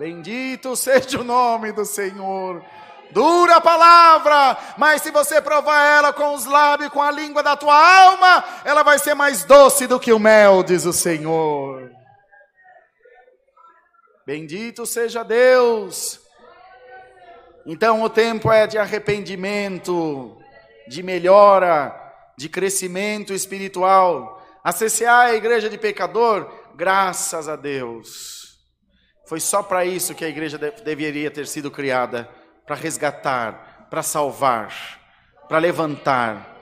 Bendito seja o nome do Senhor. Dura a palavra, mas se você provar ela com os lábios, com a língua da tua alma, ela vai ser mais doce do que o mel, diz o Senhor. Bendito seja Deus. Então o tempo é de arrependimento, de melhora, de crescimento espiritual. A CCA é a igreja de pecador, graças a Deus. Foi só para isso que a igreja deveria ter sido criada para resgatar, para salvar, para levantar.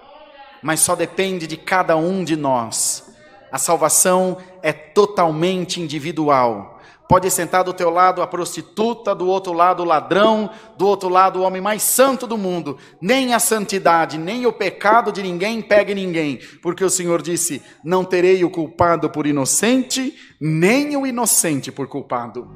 Mas só depende de cada um de nós. A salvação é totalmente individual. Pode sentar do teu lado a prostituta, do outro lado o ladrão, do outro lado o homem mais santo do mundo. Nem a santidade, nem o pecado de ninguém pegue ninguém, porque o Senhor disse: Não terei o culpado por inocente, nem o inocente por culpado.